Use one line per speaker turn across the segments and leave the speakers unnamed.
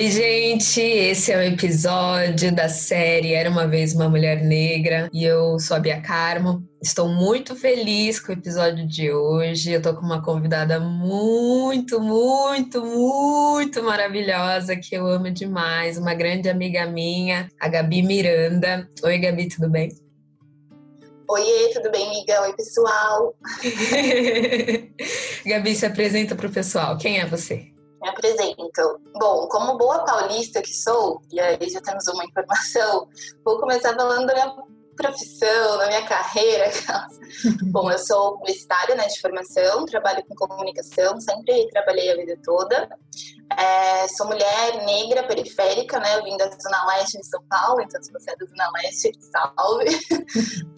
Oi, gente! Esse é o episódio da série Era uma Vez uma Mulher Negra e eu sou a Bia Carmo. Estou muito feliz com o episódio de hoje. Eu tô com uma convidada muito, muito, muito maravilhosa que eu amo demais, uma grande amiga minha, a Gabi Miranda. Oi, Gabi, tudo bem?
Oi, tudo bem, amiga? Oi, pessoal.
Gabi, se apresenta para o pessoal. Quem é você?
Me apresento. Bom, como boa paulista que sou, e aí já temos uma informação, vou começar falando da minha profissão, da minha carreira. Bom, eu sou publicitária né, de formação, trabalho com comunicação, sempre trabalhei a vida toda. É, sou mulher negra, periférica, né? Eu vim da Zona Leste de São Paulo, então se você é da Zona Leste, salve.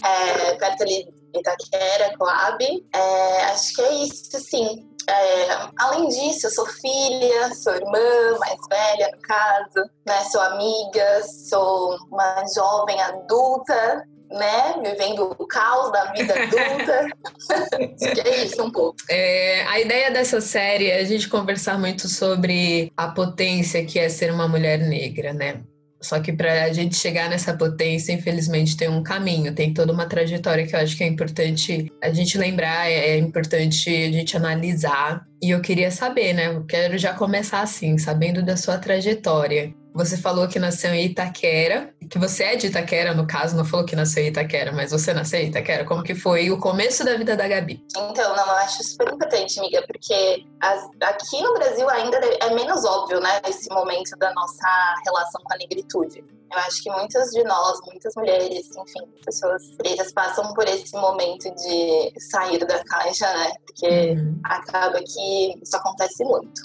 É, perto ali Itaquera, Coab. É, acho que é isso, sim. É, além disso, eu sou filha, sou irmã mais velha, no caso, né? Sou amiga, sou uma jovem adulta, né? Vivendo o caos da vida adulta. É isso um pouco.
É, a ideia dessa série é a gente conversar muito sobre a potência que é ser uma mulher negra, né? Só que para a gente chegar nessa potência, infelizmente, tem um caminho, tem toda uma trajetória que eu acho que é importante a gente lembrar, é, é importante a gente analisar. E eu queria saber, né? Eu quero já começar assim, sabendo da sua trajetória. Você falou que nasceu em Itaquera, que você é de Itaquera, no caso, não falou que nasceu em Itaquera, mas você nasceu em Itaquera. Como que foi o começo da vida da Gabi?
Então, não, eu acho super importante, amiga, porque as, aqui no Brasil ainda é menos óbvio, né, esse momento da nossa relação com a negritude. Eu acho que muitas de nós, muitas mulheres, enfim, pessoas pretas passam por esse momento de sair da caixa, né, porque uhum. acaba que isso acontece muito.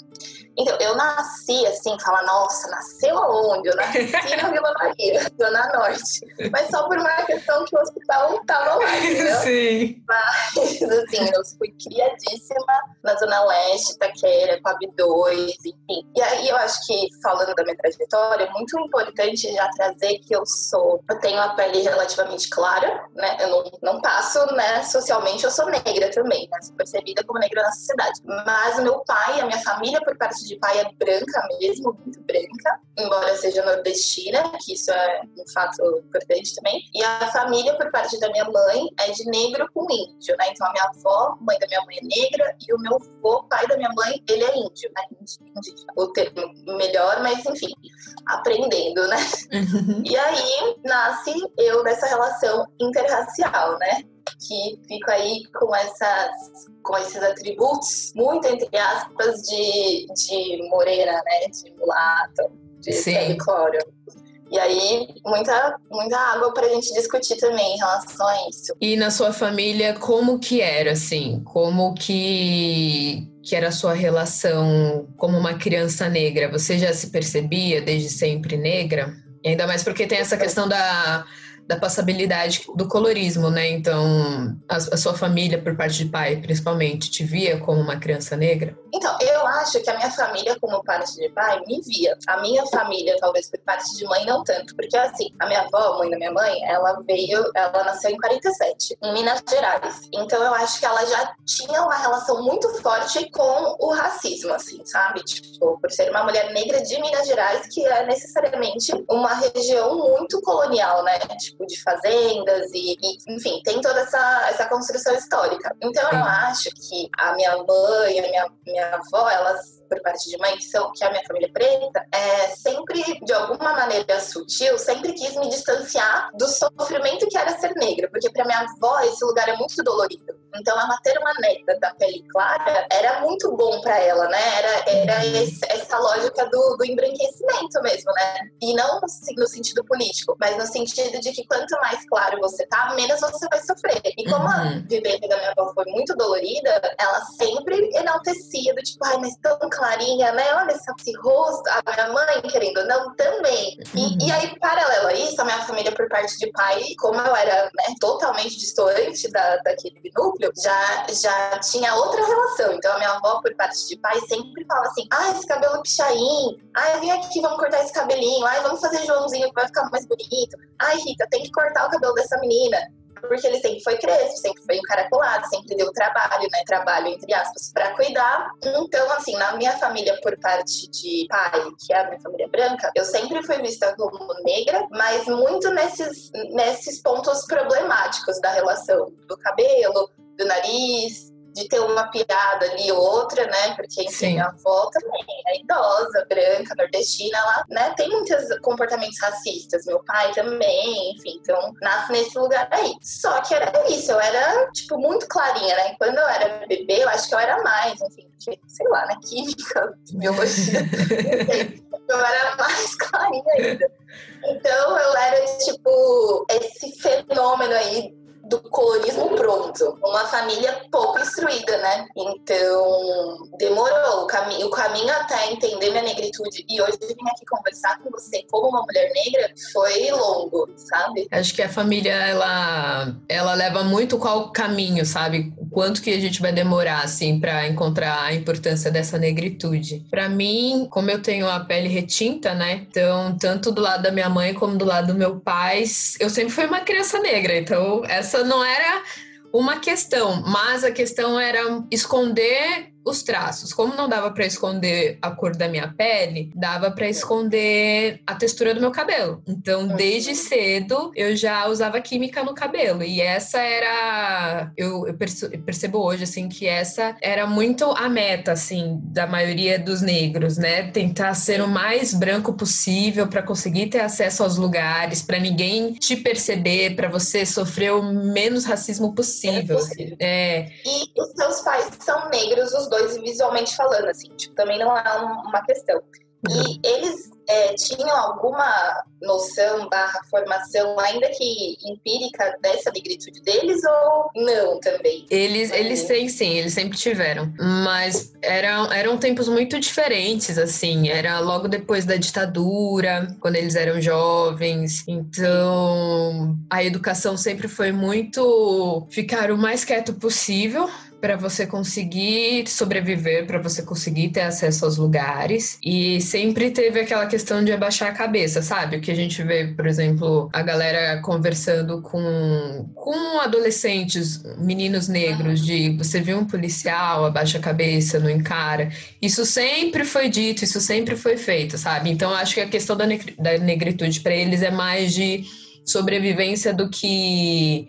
Então, eu nasci assim, fala, nossa, nasceu aonde? Eu nasci na Vila Maria, Zona Norte. Mas só por uma questão que o hospital tava lá, entendeu?
Sim.
Mas, assim, eu fui criadíssima na Zona Leste, Taquera, Coab 2, enfim. E aí eu acho que, falando da minha trajetória, é muito importante já trazer que eu sou, eu tenho a pele relativamente clara, né? Eu não, não passo, né, socialmente, eu sou negra também, né? Sou percebida como negra na sociedade. Mas o meu pai, a minha família, por parte de pai é branca mesmo, muito branca, embora seja nordestina, que isso é um fato importante também. E a família, por parte da minha mãe, é de negro com índio, né? Então a minha avó, mãe da minha mãe é negra, e o meu avô, pai da minha mãe, ele é índio, né? Indígena. O termo melhor, mas enfim, aprendendo, né? Uhum. E aí nasce eu nessa relação interracial, né? Que fico aí com essas com esses atributos muito entre aspas de, de morena, né, de mulato, de cloro. E aí, muita, muita água para a gente discutir também em relação a isso.
E na sua família, como que era, assim? Como que, que era a sua relação como uma criança negra? Você já se percebia desde sempre negra? E ainda mais porque tem essa questão da da passabilidade do colorismo, né? Então, a, a, sua família, por parte de pai, principalmente, te via como uma criança negra?
Então, eu acho que a minha família, como parte de pai, me via. A minha família, talvez por parte de mãe, não tanto. Porque, assim, a minha avó, mãe da minha mãe, ela veio, ela nasceu em 47, em Minas Gerais. Então, eu acho que ela já tinha uma relação muito forte com o racismo, assim, sabe? Tipo, por ser uma mulher negra de Minas Gerais, que é necessariamente uma região muito colonial, né? Tipo, tipo de fazendas e, e, enfim, tem toda essa, essa construção histórica. Então eu acho que a minha mãe, a minha, minha avó, elas por parte de mãe, que, são, que é a minha família preta, é, sempre, de alguma maneira sutil, sempre quis me distanciar do sofrimento que era ser negra, porque para minha avó esse lugar é muito dolorido. Então, ela ter uma neta da pele clara era muito bom para ela, né? Era, era esse, essa lógica do, do embranquecimento mesmo, né? E não no, no, sentido político, mas no sentido de que quanto mais claro você tá, menos você vai sofrer. E como uhum. a vivência da minha avó foi muito dolorida, ela sempre enaltecia do tipo, ai, mas tão clarinha, né? Olha esse rosto. A minha mãe, querendo ou não, também. E, uhum. e aí, paralelo a isso, a minha família, por parte de pai, como eu era né, totalmente distante da, daquele núcleo, já, já tinha outra relação. Então, a minha avó, por parte de pai, sempre fala assim: ah, esse cabelo pichain. Ai, vem aqui, vamos cortar esse cabelinho. Ai, vamos fazer Joãozinho que vai ficar mais bonito. Ai, Rita, tem que cortar o cabelo dessa menina porque ele sempre foi crespo, sempre foi encaracolado, sempre deu trabalho, né? Trabalho, entre aspas, para cuidar. Então, assim, na minha família, por parte de pai, que é a minha família branca, eu sempre fui vista como negra, mas muito nesses, nesses pontos problemáticos da relação do cabelo, do nariz, de ter uma piada ali ou outra, né? Porque, enfim, Sim. a avó também é idosa, branca, nordestina, ela né, tem muitos comportamentos racistas. Meu pai também, enfim, então nasce nesse lugar aí. Só que era isso, eu era, tipo, muito clarinha, né? Quando eu era bebê, eu acho que eu era mais, enfim, porque, sei lá, né? Química, biologia, eu era mais clarinha ainda. Então eu era, tipo, esse fenômeno aí do colorismo pronto. Uma família pouco instruída, né? Então, demorou. O, caminho, o caminho até entender minha negritude e hoje vim aqui conversar com você como uma mulher negra foi longo, sabe?
Acho que a família, ela, ela leva muito qual caminho, sabe? Quanto que a gente vai demorar, assim, para encontrar a importância dessa negritude. Para mim, como eu tenho a pele retinta, né? Então, tanto do lado da minha mãe como do lado do meu pai, eu sempre fui uma criança negra. Então, essa não era uma questão, mas a questão era esconder os traços. Como não dava para esconder a cor da minha pele, dava para esconder a textura do meu cabelo. Então, uhum. desde cedo, eu já usava química no cabelo. E essa era. Eu, eu percebo hoje, assim, que essa era muito a meta, assim, da maioria dos negros, né? Tentar ser o mais branco possível para conseguir ter acesso aos lugares, para ninguém te perceber, para você sofrer o menos racismo possível. É, possível. é.
E os seus pais são negros, os dois visualmente falando, assim, tipo, também não é uma questão. E eles é, tinham alguma noção barra formação, ainda que empírica, dessa negritude deles ou não também?
Eles, eles têm sim, eles sempre tiveram. Mas eram, eram tempos muito diferentes, assim. Era logo depois da ditadura, quando eles eram jovens. Então, a educação sempre foi muito ficar o mais quieto possível para você conseguir sobreviver, para você conseguir ter acesso aos lugares. E sempre teve aquela questão de abaixar a cabeça, sabe? O que a gente vê, por exemplo, a galera conversando com, com adolescentes, meninos negros, de você viu um policial, abaixa a cabeça, não encara. Isso sempre foi dito, isso sempre foi feito, sabe? Então acho que a questão da, da negritude para eles é mais de sobrevivência do que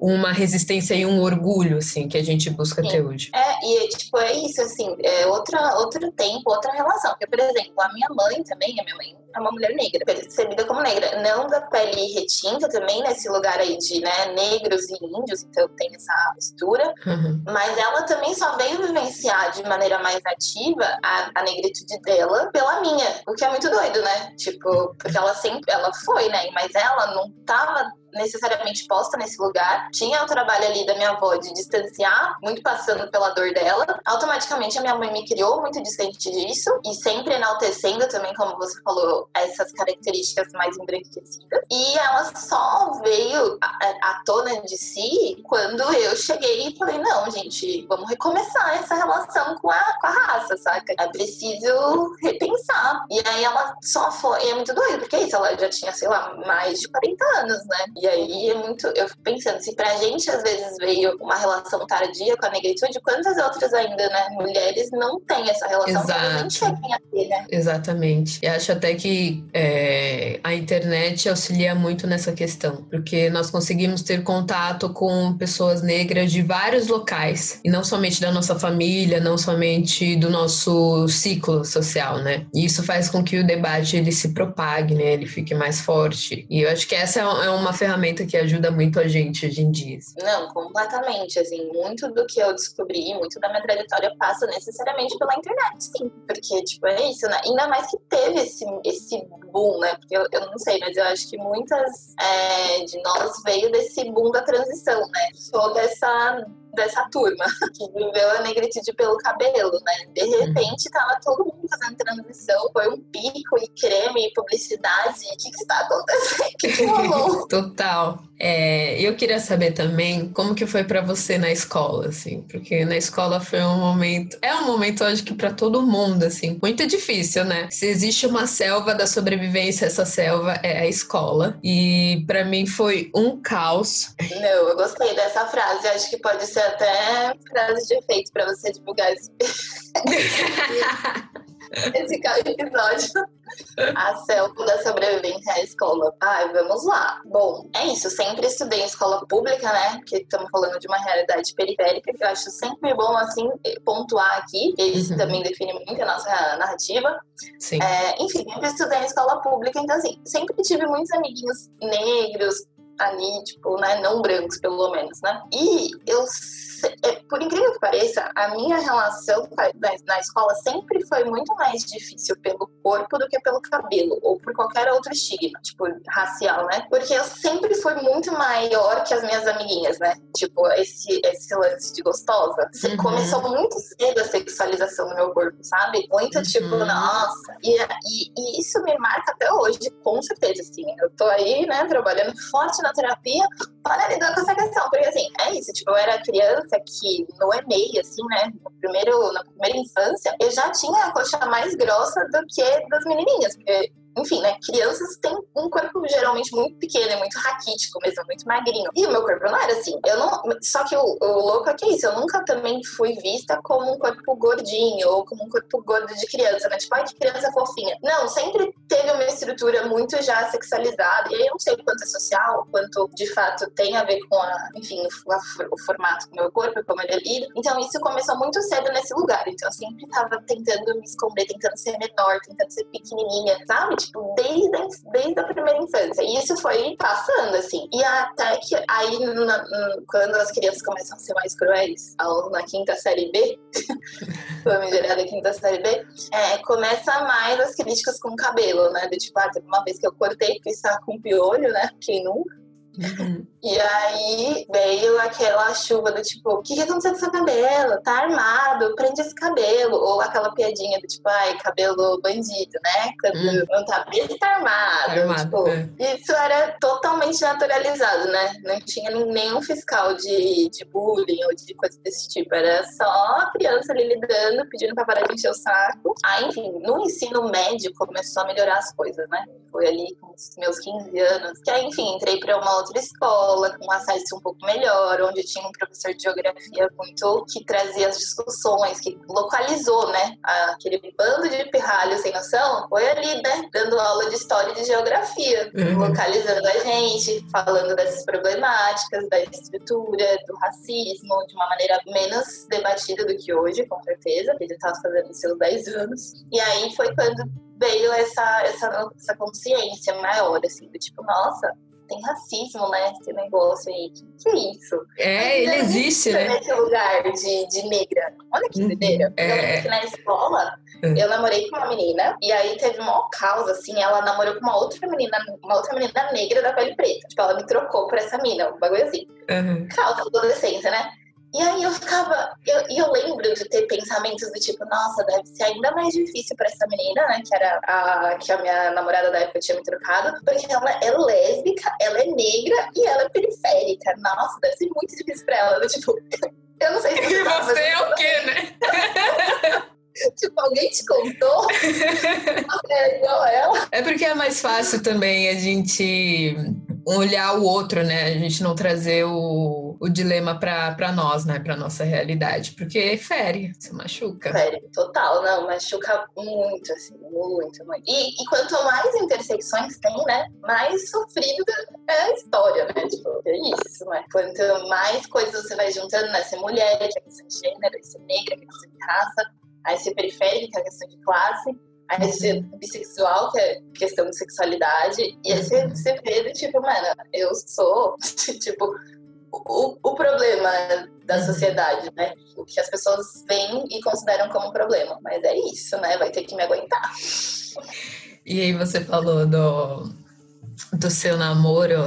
uma resistência e um orgulho, assim, que a gente busca Sim. até hoje.
É, e tipo, é isso, assim, é outra, outro tempo, outra relação. Porque, por exemplo, a minha mãe também, a minha mãe é uma mulher negra, percebida como negra. Não da pele retinta também, nesse lugar aí de, né, negros e índios, então tem essa mistura. Uhum. Mas ela também só veio vivenciar de maneira mais ativa a, a negritude dela pela minha. O que é muito doido, né? Tipo, porque ela sempre, ela foi, né? Mas ela não tava necessariamente posta nesse lugar. Tinha o trabalho ali da minha avó de distanciar, muito passando pela dor dela. Automaticamente a minha mãe me criou muito distante disso e sempre enaltecendo também, como você falou, essas características mais embranquecidas. E ela só veio à tona de si quando eu cheguei e falei: não, gente, vamos recomeçar essa relação com a, com a raça, saca? É preciso repensar. E aí ela só foi. E é muito doido, porque é isso, ela já tinha, sei lá, mais de 40 anos, né? E aí é muito. Eu fico pensando, se pra gente às vezes veio uma relação tardia com a negritude, quantas outras ainda, né? Mulheres não têm essa relação
Exato. que a gente a ter, né? Exatamente. E acho até que é, a internet auxilia muito nessa questão, porque nós conseguimos ter contato com pessoas negras de vários locais, e não somente da nossa família, não somente do nosso ciclo social, né? E isso faz com que o debate ele se propague, né? Ele fique mais forte. E eu acho que essa é uma ferramenta ferramenta que ajuda muito a gente hoje em dia.
Não, completamente. Assim, muito do que eu descobri, muito da minha trajetória passa necessariamente pela internet, sim. Porque, tipo, é isso, né? Ainda mais que teve esse, esse boom, né? Porque eu, eu não sei, mas eu acho que muitas é, de nós veio desse boom da transição, né? Sou dessa dessa turma, que viveu a negritude pelo cabelo, né? De uhum. repente tava todo mundo fazendo transição, foi um pico e creme e publicidade. O que, que está acontecendo? O que, que rolou?
Total. É, eu queria saber também como que foi para você na escola, assim, porque na escola foi um momento, é um momento, acho que para todo mundo, assim, muito difícil, né? Se existe uma selva da sobrevivência, essa selva é a escola. E para mim foi um caos.
Não, eu gostei dessa frase. Acho que pode ser até frase de efeito para você divulgar esse, esse episódio. A selva da sobrevivência à escola. Ai, vamos lá. Bom, é isso. Sempre estudei em escola pública, né? Porque estamos falando de uma realidade periférica que eu acho sempre bom, assim, pontuar aqui. Isso uhum. também define muito a nossa narrativa.
Sim.
É, enfim, sempre estudei em escola pública, então, assim, sempre tive muitos amiguinhos negros ali, tipo, né? Não brancos, pelo menos, né? E eu por incrível que pareça, a minha relação na escola sempre foi muito mais difícil pelo corpo do que pelo cabelo, ou por qualquer outro estigma, tipo, racial, né? Porque eu sempre fui muito maior que as minhas amiguinhas, né? Tipo, esse, esse lance de gostosa. Uhum. Começou muito cedo a sexualização do meu corpo, sabe? Muito tipo, uhum. nossa. E, e, e, isso me marca até hoje, com certeza, assim. Eu tô aí, né, trabalhando forte na terapia para lidar com essa questão. Porque, assim, é isso. Tipo, eu era criança que no EMEI, assim, né, no primeiro, na primeira infância, eu já tinha a coxa mais grossa do que das menininhas. Porque enfim, né? Crianças têm um corpo geralmente muito pequeno, muito raquítico mesmo, muito magrinho. E o meu corpo não era assim. Eu não. Só que o, o louco é que é isso. Eu nunca também fui vista como um corpo gordinho ou como um corpo gordo de criança, né? Tipo, ai, que criança fofinha. Não, sempre teve uma estrutura muito já sexualizada. E aí eu não sei quanto é social, quanto de fato tem a ver com a, enfim, o, a, o formato do meu corpo, como ele é lido. Então isso começou muito cedo nesse lugar. Então eu sempre tava tentando me esconder, tentando ser menor, tentando ser pequenininha, sabe? Tipo, desde a, desde a primeira infância. E isso foi passando, assim. E até que aí, na, quando as crianças começam a ser mais cruéis, na quinta série B, famigerada quinta série B, é, começa mais as críticas com o cabelo, né? Do tipo, ah, uma vez que eu cortei porque estava com piolho, né? Quem nunca? Uhum. E aí veio aquela chuva do tipo, o que, que aconteceu com seu cabelo? Tá armado, prende esse cabelo. Ou aquela piadinha do tipo, ai, cabelo bandido, né? Quando uhum. não tá preso, tá armado. Tá armado tipo, é. Isso era totalmente naturalizado, né? Não tinha nenhum fiscal de, de bullying ou de coisa desse tipo. Era só a criança ali lidando, pedindo pra parar de encher o saco. Aí, enfim, no ensino médio começou a melhorar as coisas, né? Foi ali com os meus 15 anos. Que aí, enfim, entrei pra uma outra escola, com acesso um pouco melhor, onde tinha um professor de geografia muito que trazia as discussões, que localizou, né? Aquele bando de pirralhos sem noção, foi ali, né? Dando aula de história e de geografia, uhum. localizando a gente, falando dessas problemáticas, da estrutura, do racismo, de uma maneira menos debatida do que hoje, com certeza, ele estava fazendo seus 10 anos. E aí foi quando veio essa, essa, essa consciência maior, assim, do tipo, nossa, tem racismo, né? Esse negócio aí. Que, que é isso?
É, ele existe, né?
Nesse lugar de, de negra. Olha que doideira. Uhum. É. Eu na escola, uhum. eu namorei com uma menina, e aí teve uma causa, assim, ela namorou com uma outra menina, uma outra menina negra da pele preta. Tipo, ela me trocou por essa mina, um bagulho assim. Uhum. Causa adolescência, né? E aí eu ficava, eu, eu lembro de ter pensamentos do tipo, nossa, deve ser ainda mais difícil para essa menina, né? Que era a que a minha namorada da época tinha me trocado, porque ela é lésbica, ela é negra e ela é periférica. Nossa, deve ser muito difícil para ela. Eu, tipo, eu não sei se
você. E você é o quê, né?
tipo, alguém te contou? é igual ela.
É porque é mais fácil também a gente olhar o outro, né? A gente não trazer o, o dilema para nós, né? Para nossa realidade, porque fere, se machuca.
Fere, total, não, machuca muito, assim, muito, muito. E, e quanto mais intersecções tem, né? Mais sofrido é a história, né? Tipo, é isso, né? Quanto mais coisas você vai juntando, né? Ser mulher, que é questão de gênero, ser negra, que é questão de raça, aí ser periférica, que é questão de classe Aí você bissexual, que é questão de sexualidade, e aí você, você vê, tipo, mano, eu sou, tipo, o, o problema da uhum. sociedade, né? O que as pessoas veem e consideram como problema. Mas é isso, né? Vai ter que me aguentar.
E aí você falou do, do seu namoro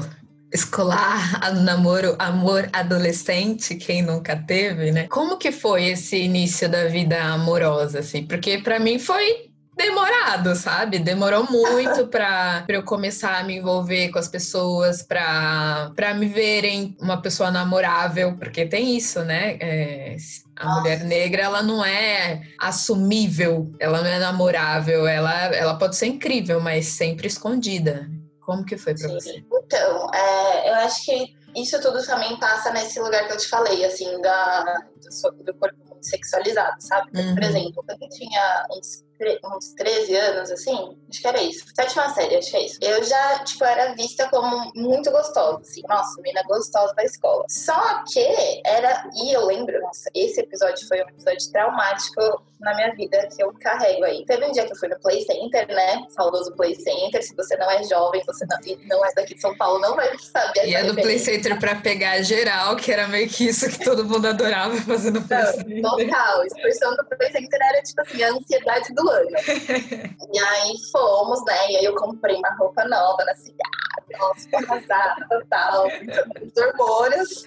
escolar, namoro, amor adolescente, quem nunca teve, né? Como que foi esse início da vida amorosa, assim? Porque para mim foi demorado, sabe? Demorou muito para eu começar a me envolver com as pessoas, para me verem uma pessoa namorável, porque tem isso, né? É, a Nossa. mulher negra, ela não é assumível, ela não é namorável, ela, ela pode ser incrível, mas sempre escondida. Como que foi para você?
Então, é, eu acho que isso tudo também passa nesse lugar que eu te falei, assim, da, do, do corpo sexualizado, sabe? Uhum. Por exemplo, quando eu tinha uns uns 13 anos, assim, acho que era isso. Sétima série, acho que é isso. Eu já, tipo, era vista como muito gostosa, assim. Nossa, menina gostosa da escola. Só que era. E eu lembro, nossa, esse episódio foi um episódio traumático na minha vida que eu carrego aí. Teve um dia que eu fui no Play Center, né? Saudoso Play Center. Se você não é jovem, você não, não é daqui de São Paulo, não vai saber.
E é do Play Center pra pegar geral, que era meio que isso que todo mundo adorava fazer no Play Center.
Total. A expressão do Play Center era tipo assim, a ansiedade do e aí fomos, né? E aí eu comprei uma roupa nova na cidade, nossa, arrasada, total, muitos hormônios.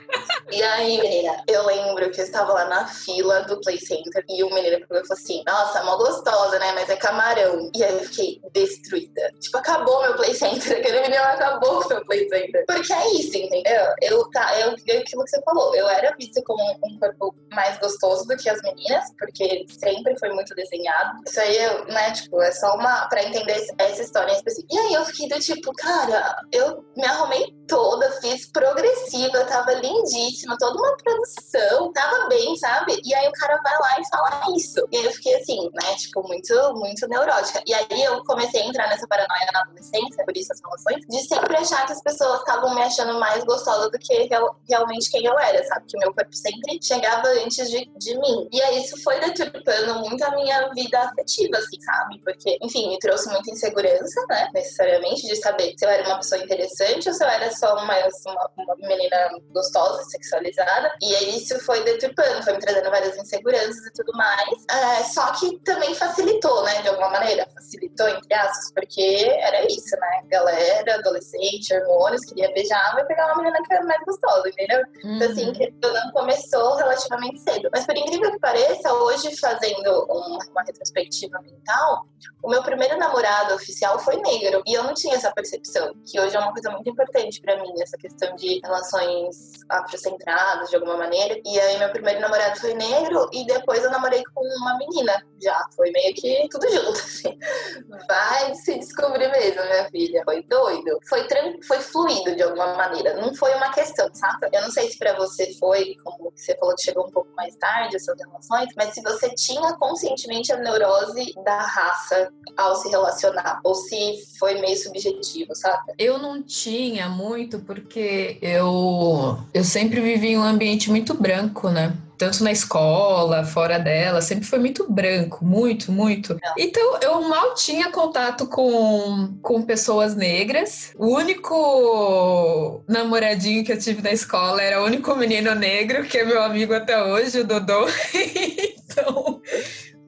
E aí, menina, eu lembro que eu estava lá na fila do Play Center e o menino falou assim: Nossa, mó gostosa, né? Mas é camarão. E aí eu fiquei destruída. Tipo, acabou meu Play Center. Aquele menino acabou com meu Play Center. Porque é isso, entendeu? Eu, tá, eu, eu, aquilo que você falou, eu era vista como um corpo mais gostoso do que as meninas, porque sempre foi muito desenhado. Isso aí eu né, tipo, é só uma pra entender essa história em específico. E aí eu fiquei do tipo, cara, eu me arrumei toda, fiz progressiva, tava lindíssima, toda uma produção, tava bem, sabe? E aí o cara vai lá e fala isso. E aí eu fiquei assim, né, tipo, muito, muito neurótica. E aí eu comecei a entrar nessa paranoia na adolescência, por isso as relações, de sempre achar que as pessoas estavam me achando mais gostosa do que real, realmente quem eu era, sabe? Que o meu corpo sempre chegava antes de, de mim. E aí isso foi deturpando muito a minha vida afetiva, assim, sabe? Porque, enfim, me trouxe muita insegurança, né? Necessariamente, de saber se eu era uma pessoa interessante ou se eu era só uma, uma, uma menina gostosa, sexualizada. E aí isso foi deturpando, foi me trazendo várias inseguranças e tudo mais. É, só que também facilitou, né? De alguma maneira. Facilitou, entre aspas, porque era isso, né? Galera, adolescente, hormônios, queria beijar, vai pegar uma menina que era mais gostosa, entendeu? Uhum. Então, assim, que não começou relativamente cedo. Mas por incrível que pareça, hoje fazendo uma, uma retrospectiva mental, o meu primeiro namorado oficial foi negro. E eu não tinha essa percepção, que hoje é uma coisa muito importante para mim, essa questão de relações afrocentradas, de alguma maneira. E aí, meu primeiro namorado foi negro, e depois eu namorei com uma menina. Já foi meio que tudo junto, assim. Vai se descobrir mesmo, minha filha. Foi doido. Foi, foi fluido de alguma maneira. Não foi uma questão, sabe? Eu não sei se para você foi, como você falou que chegou um pouco mais tarde, as suas relações, mas se você tinha conscientemente a neurose da raça ao se relacionar, ou se foi meio subjetivo, sabe?
Eu não tinha muito, porque eu, eu sempre vivi em um ambiente muito branco, né? tanto na escola, fora dela, sempre foi muito branco, muito, muito. Então eu mal tinha contato com, com pessoas negras. O único namoradinho que eu tive na escola era o único menino negro, que é meu amigo até hoje, o Dodô. então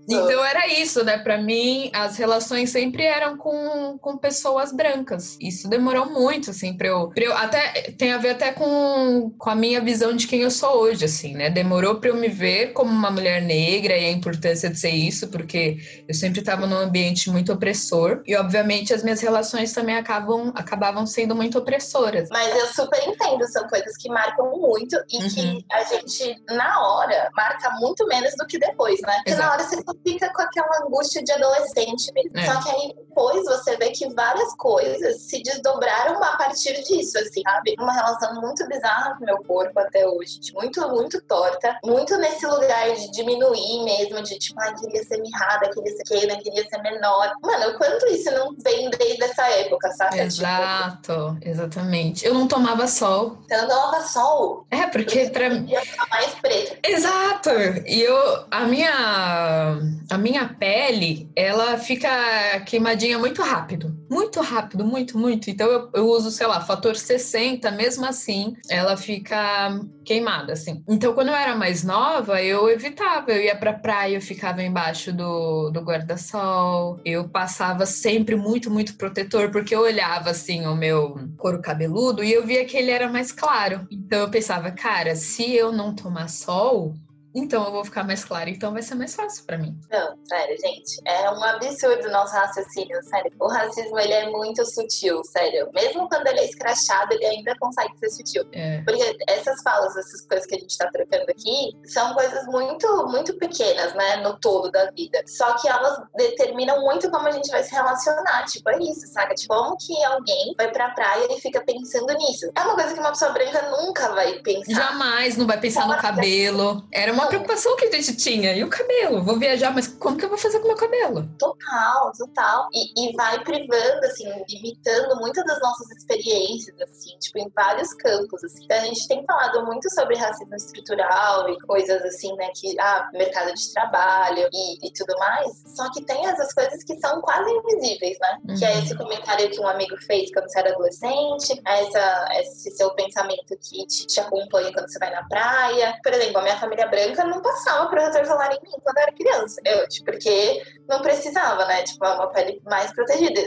então era isso, né? Para mim, as relações sempre eram com, com pessoas brancas. Isso demorou muito, assim, para eu, pra eu. Até tem a ver até com, com a minha visão de quem eu sou hoje, assim, né? Demorou para eu me ver como uma mulher negra e a importância de ser isso, porque eu sempre estava num ambiente muito opressor. E, obviamente, as minhas relações também acabam, acabavam sendo muito opressoras.
Mas eu super entendo, são coisas que marcam muito e uhum. que a gente, na hora, marca muito menos do que depois, né? Porque Exato. na hora você fica com aquela angústia de adolescente mesmo. É. Só que aí depois você vê que várias coisas se desdobraram a partir disso, assim, sabe? Uma relação muito bizarra com meu corpo até hoje, muito, muito torta, muito nesse lugar de diminuir mesmo, de tipo, ai, queria ser mirrada, queria ser pequena, queria ser menor. Mano, o quanto isso não vem desde essa época, sabe?
Exato, tipo... exatamente. Eu não tomava sol.
Você não tomava sol?
É, porque pra mim.
mais preto.
Exato! E eu, a minha a minha pele, ela fica queimadinha muito rápido. muito rápido, muito, muito. Então eu, eu uso, sei lá, fator 60, mesmo assim, ela fica queimada, assim. Então, quando eu era mais nova, eu evitava. Eu ia pra praia, eu ficava embaixo do, do guarda-sol. Eu passava sempre muito, muito protetor, porque eu olhava, assim, o meu couro cabeludo e eu via que ele era mais claro. Então, eu pensava, cara, se eu não tomar sol, então eu vou ficar mais clara, então vai ser mais fácil para mim.
Não, sério, gente, é um absurdo o nosso raciocínio, sério. O racismo, ele é muito sutil, sério. Mesmo quando ele é escrachado, ele ainda consegue ser sutil. É. Porque essas falas, essas coisas que a gente tá trocando aqui, são coisas muito, muito pequenas, né, no todo da vida. Só que elas determinam muito como a gente vai se relacionar, tipo, é isso, saca? Tipo, como que alguém vai pra praia e fica pensando nisso? É uma coisa que uma pessoa branca nunca vai pensar.
Jamais, não vai pensar no cabelo. Era uma preocupação que a gente tinha. E o cabelo? Vou viajar, mas como que eu vou fazer com o meu cabelo?
Total, total. E, e vai privando, assim, limitando muitas das nossas experiências, assim, tipo, em vários campos, assim. Então, a gente tem falado muito sobre racismo estrutural e coisas assim, né, que, ah, mercado de trabalho e, e tudo mais. Só que tem essas coisas que são quase invisíveis, né? Uhum. Que é uhum. esse comentário que um amigo fez quando você era adolescente, essa, esse seu pensamento que te, te acompanha quando você vai na praia. Por exemplo, a minha família branca não passava protetor solar em mim quando eu era criança. Eu, tipo, porque não precisava, né? Tipo, é uma pele mais protegida.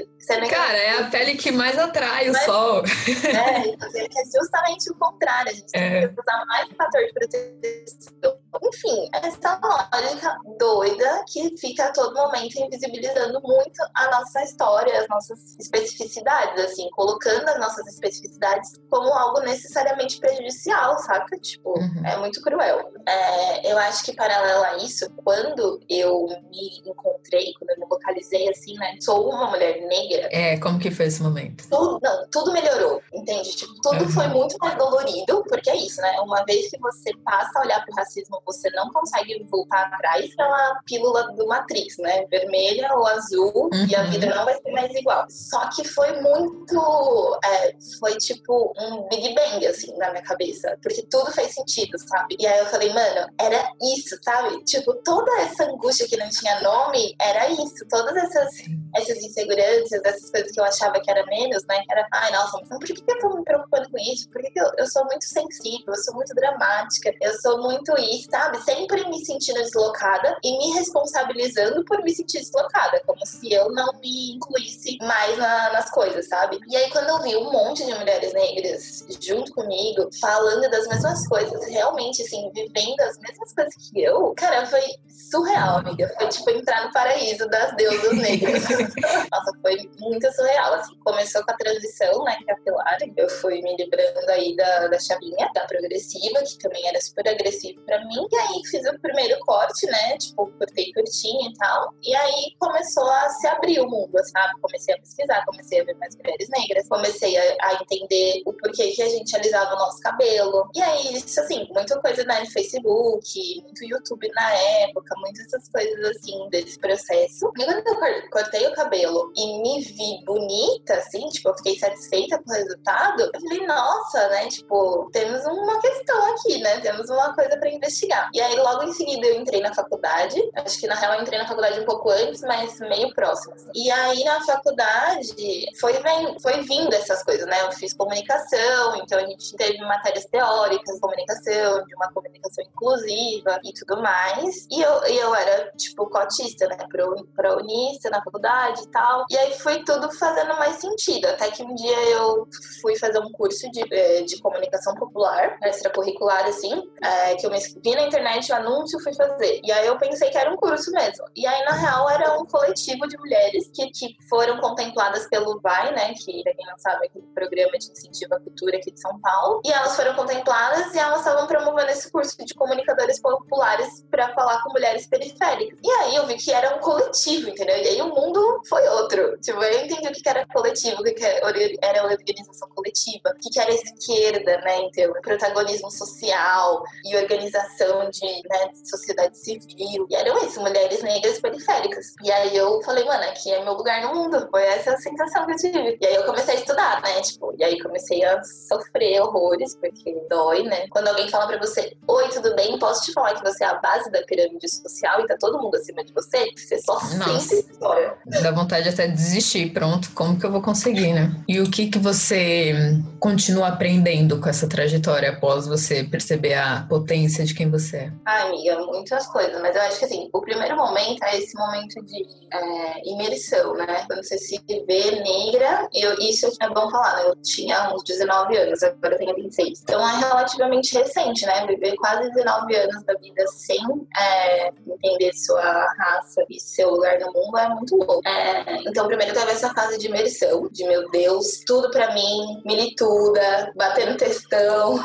Cara, é a pele que mais atrai o Mas, sol.
É, então, é justamente o contrário. A gente é. tem que usar mais fator de proteção. Enfim, essa lógica doida que fica a todo momento invisibilizando muito a nossa história, as nossas especificidades, assim, colocando as nossas especificidades como algo necessariamente prejudicial, saca? Tipo, uhum. é muito cruel. É, eu acho que paralelo a isso, quando eu me encontrei, quando eu me localizei assim, né? Sou uma mulher negra.
É, como que foi esse momento?
Tudo, não, tudo melhorou, entende? Tipo, tudo uhum. foi muito mais dolorido, porque é isso, né? Uma vez que você passa a olhar pro racismo, você não consegue voltar atrás pela pílula do Matrix, né? Vermelha ou azul, uhum. e a vida uhum. não vai ser mais igual. Só que foi muito. É, foi tipo um Big Bang, assim, na minha cabeça, porque tudo fez sentido, sabe? E aí eu falei, mano, era isso, sabe? Tipo, toda essa angústia que não tinha nome era isso. Todas essas, essas inseguranças, essas coisas que eu achava que era menos, né? Que era, ai, nossa, mas por que, que eu tô me preocupando com isso? Por que, que eu, eu sou muito sensível, eu sou muito dramática, eu sou muito isso, sabe? Sempre me sentindo deslocada e me responsabilizando por me sentir deslocada, como se eu não me incluísse mais na, nas coisas, sabe? E aí, quando eu vi um monte de mulheres negras junto comigo, falando das mesmas coisas, realmente, assim, vivendo as mesmas coisas que eu, cara, foi surreal, amiga. Foi tipo entrar no paraíso das deusas negras. Nossa, foi muito surreal. Assim, começou com a transição, né, capilar. Eu fui me livrando aí da, da chavinha, da progressiva, que também era super agressivo pra mim. E aí fiz o primeiro corte, né? Tipo, cortei curtinho e tal. E aí começou a se abrir o mundo, sabe? Comecei a pesquisar, comecei a ver mais mulheres negras, comecei a, a entender o porquê que a gente alisava o nosso cabelo. E aí, isso assim, muita coisa né, no Facebook, muito YouTube na época, muitas essas coisas assim desse processo. E quando eu cortei o cabelo e me vi bonita, assim, tipo, eu fiquei satisfeita com o resultado, eu falei, nossa, né? Tipo, temos uma questão aqui, né? Temos uma coisa para investigar. E aí, logo em seguida, eu entrei na faculdade. Acho que na real eu entrei na faculdade um pouco antes, mas meio próximo. Assim. E aí, na faculdade, foi, vem, foi vindo essas coisas, né? Eu fiz comunicação, então a gente teve matérias teóricas de comunicação, de uma comunicação inclusiva e tudo mais. E eu, eu era, tipo, cotista, né? Pro, unista na faculdade e tal. E aí foi tudo fazendo mais sentido. Até que um dia eu fui fazer um curso de, eh, de comunicação popular, extracurricular, assim, é, que eu me vi na internet o anúncio fui fazer. E aí eu pensei que era um curso mesmo. E aí, na real, era um coletivo de mulheres que, que foram contempladas pelo VAI, né? Que, pra quem não sabe, é aquele programa de incentivo à cultura aqui de São Paulo. E elas foram contempladas e elas estavam promovendo esse curso de comunicadores populares para falar com mulheres periféricas. E aí eu vi que era um coletivo, entendeu? E aí o mundo foi outro. Tipo, eu entendi o que era coletivo, o que era organização coletiva, o que era esquerda, né? Então, protagonismo social e organização de né, sociedade civil. E eram isso, mulheres negras periféricas. E aí eu falei, mano, aqui é meu lugar no mundo. Foi essa a sensação que eu tive. E aí eu comecei a estudar, né? Tipo, e aí comecei a sofrer horrores, porque dói, né? Quando alguém fala pra você, oi, tudo bem? Posso posso te falar que você é a base da pirâmide social e tá todo mundo acima de você, você só Nossa. sente história.
Dá vontade até de desistir. Pronto, como que eu vou conseguir, né? E o que que você continua aprendendo com essa trajetória após você perceber a potência de quem você é?
Ai, amiga, muitas coisas, mas eu acho que assim, o primeiro momento é esse momento de é, imersão, né? Quando você se vê negra, eu, isso é bom falar, né? Eu tinha uns 19 anos, agora eu tenho 26. Então é relativamente recente, né? Viver quase 19 anos da vida sem é, entender sua raça e seu lugar no mundo é muito louco. É, então, primeiro teve essa fase de imersão, de meu Deus, tudo pra mim, milituda, batendo textão,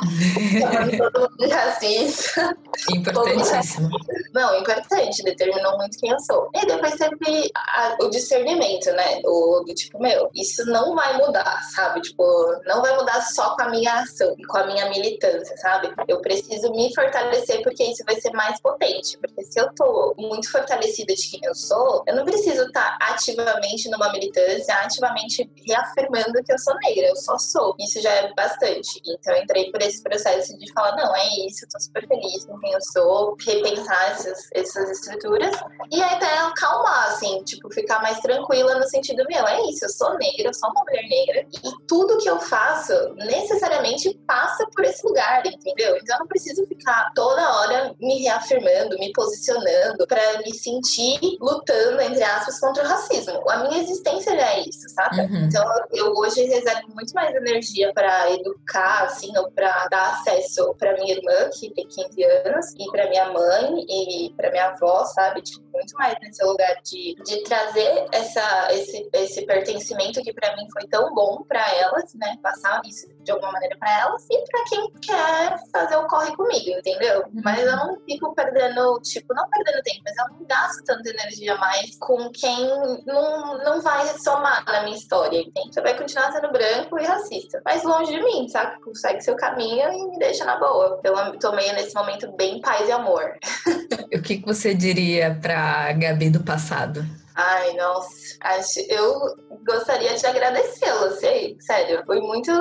chamando todo mundo de racista.
Importantíssimo.
Não, importante, determinou muito quem eu sou. E depois teve a, o discernimento, né? O, do tipo, meu, isso não vai mudar, sabe? Tipo, não vai mudar só com a minha ação e com a minha militância, sabe? Eu preciso me fortalecer porque isso vai ser mais potente. Porque se eu tô muito fortalecida de quem eu sou, eu não preciso estar tá ativamente numa militância, ativamente reafirmando que eu sou negra. Eu só sou. Isso já é bastante. Então eu entrei por esse processo de falar, não, é isso, eu tô super feliz com quem eu sou, repensar essas, essas estruturas. E até acalmar, assim, tipo, ficar mais tranquila no sentido, meu, é isso, eu sou negra, eu sou uma mulher negra. E tudo que eu faço necessariamente passa por esse lugar, entendeu? Então eu não preciso ficar toda hora me reafirmando, me posicionando para me sentir lutando, entre aspas, contra o racismo. A minha existência já é isso, sabe? Uhum. Então eu hoje reservo muito mais energia para educar, assim, ou para dar acesso para minha irmã, que tem 15 anos, e para minha mãe e para minha avó, sabe? Tipo, muito mais nesse lugar de, de trazer essa, esse, esse pertencimento que para mim foi tão bom para elas, né? Passar isso de alguma maneira para elas e para quem quer fazer o corre comigo, entendeu? Uhum. Mas eu não fico perdendo, tipo, não perdendo tempo, mas eu não gasto tanta energia mais com quem não, não vai somar na minha história, entende? Você vai continuar sendo branco e racista, mas longe de mim, sabe? Consegue seu caminho e me deixa na boa. Eu tô meio nesse momento bem paz e amor.
o que, você diria pra Gabi do passado?
Ai, nossa, acho, eu gostaria de agradecê-la, sei, sério. Fui muito,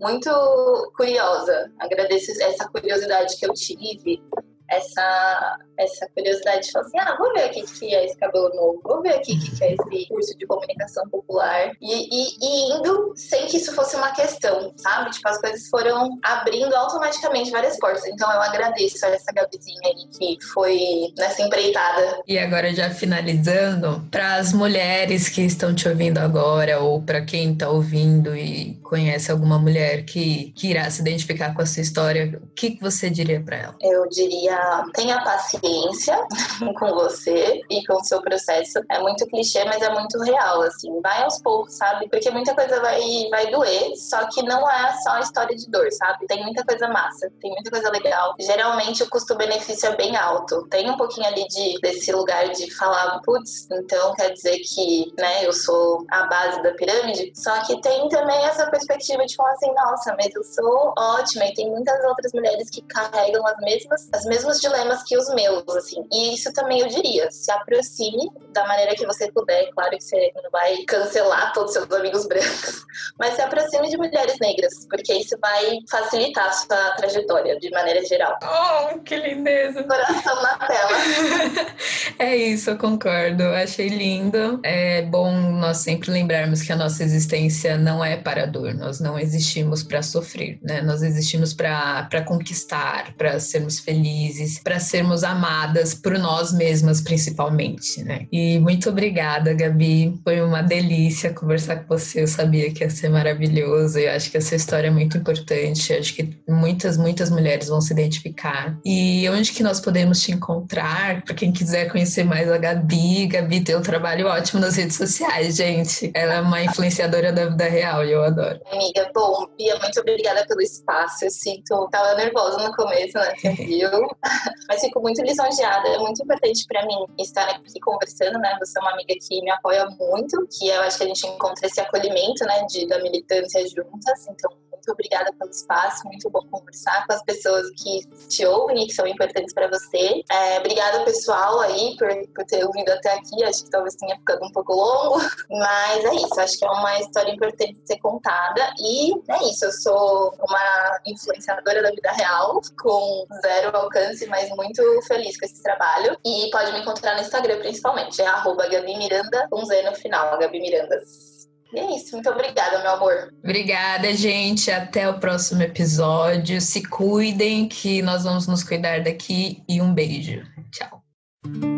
muito curiosa. Agradeço essa curiosidade que eu tive essa, essa curiosidade de falar assim, ah, vou ver o que, que é esse cabelo novo, vou ver o que, que é esse curso de comunicação popular. E, e, e, indo sem que isso fosse uma questão, sabe? Tipo, as coisas foram abrindo automaticamente várias portas. Então eu agradeço a essa Gabizinha aí que foi nessa empreitada.
E agora já finalizando, para as mulheres que estão te ouvindo agora, ou para quem está ouvindo e conhece alguma mulher que, que irá se identificar com a sua história, o que, que você diria para ela?
Eu diria tenha paciência com você e com o seu processo. É muito clichê, mas é muito real, assim. Vai aos poucos, sabe? Porque muita coisa vai, vai doer, só que não é só a história de dor, sabe? Tem muita coisa massa, tem muita coisa legal. Geralmente o custo-benefício é bem alto. Tem um pouquinho ali de, desse lugar de falar, putz, então quer dizer que, né, eu sou a base da pirâmide. Só que tem também essa perspectiva de falar assim, nossa, mas eu sou ótima e tem muitas outras mulheres que carregam as mesmas, as mesmos dilemas que os meus, assim. E isso também eu diria, se aproxime da maneira que você puder. Claro que você não vai cancelar todos os seus amigos brancos, mas se aproxime de mulheres negras, porque isso vai facilitar a sua trajetória de maneira geral.
Oh, que lindeza!
Coração na tela.
é isso, eu concordo. Achei lindo. É bom nós sempre lembrarmos que a nossa existência não é para dor. Nós não existimos para sofrer, né? Nós existimos para conquistar, para sermos felizes para sermos amadas por nós mesmas, principalmente, né? E muito obrigada, Gabi. Foi uma delícia conversar com você. Eu sabia que ia ser maravilhoso. Eu acho que essa história é muito importante. Eu acho que muitas, muitas mulheres vão se identificar. E onde que nós podemos te encontrar? Para quem quiser conhecer mais a Gabi, Gabi tem um trabalho ótimo nas redes sociais, gente. Ela é uma influenciadora da vida real e eu adoro.
Amiga, bom, Bia, muito obrigada pelo espaço. Eu sinto, tava nervosa no começo, né? Você viu? Mas fico muito lisonjeada. É muito importante para mim estar aqui conversando, né? Você é uma amiga que me apoia muito, que eu acho que a gente encontra esse acolhimento, né? De, da militância juntas. Então, muito obrigada pelo espaço, muito bom conversar com as pessoas que te ouvem e que são importantes para você. É, obrigada, pessoal, aí, por, por ter ouvido até aqui. Acho que talvez tenha ficado um pouco longo, mas é isso. Acho que é uma história importante de ser contada. E é isso, eu sou uma influenciadora da vida real, com zero alcance, mas muito feliz com esse trabalho. E pode me encontrar no Instagram, principalmente. É Gabi Miranda, com Z no final, Gabi Miranda. É isso, muito obrigada, meu amor.
Obrigada, gente. Até o próximo episódio. Se cuidem, que nós vamos nos cuidar daqui. E um beijo. Tchau.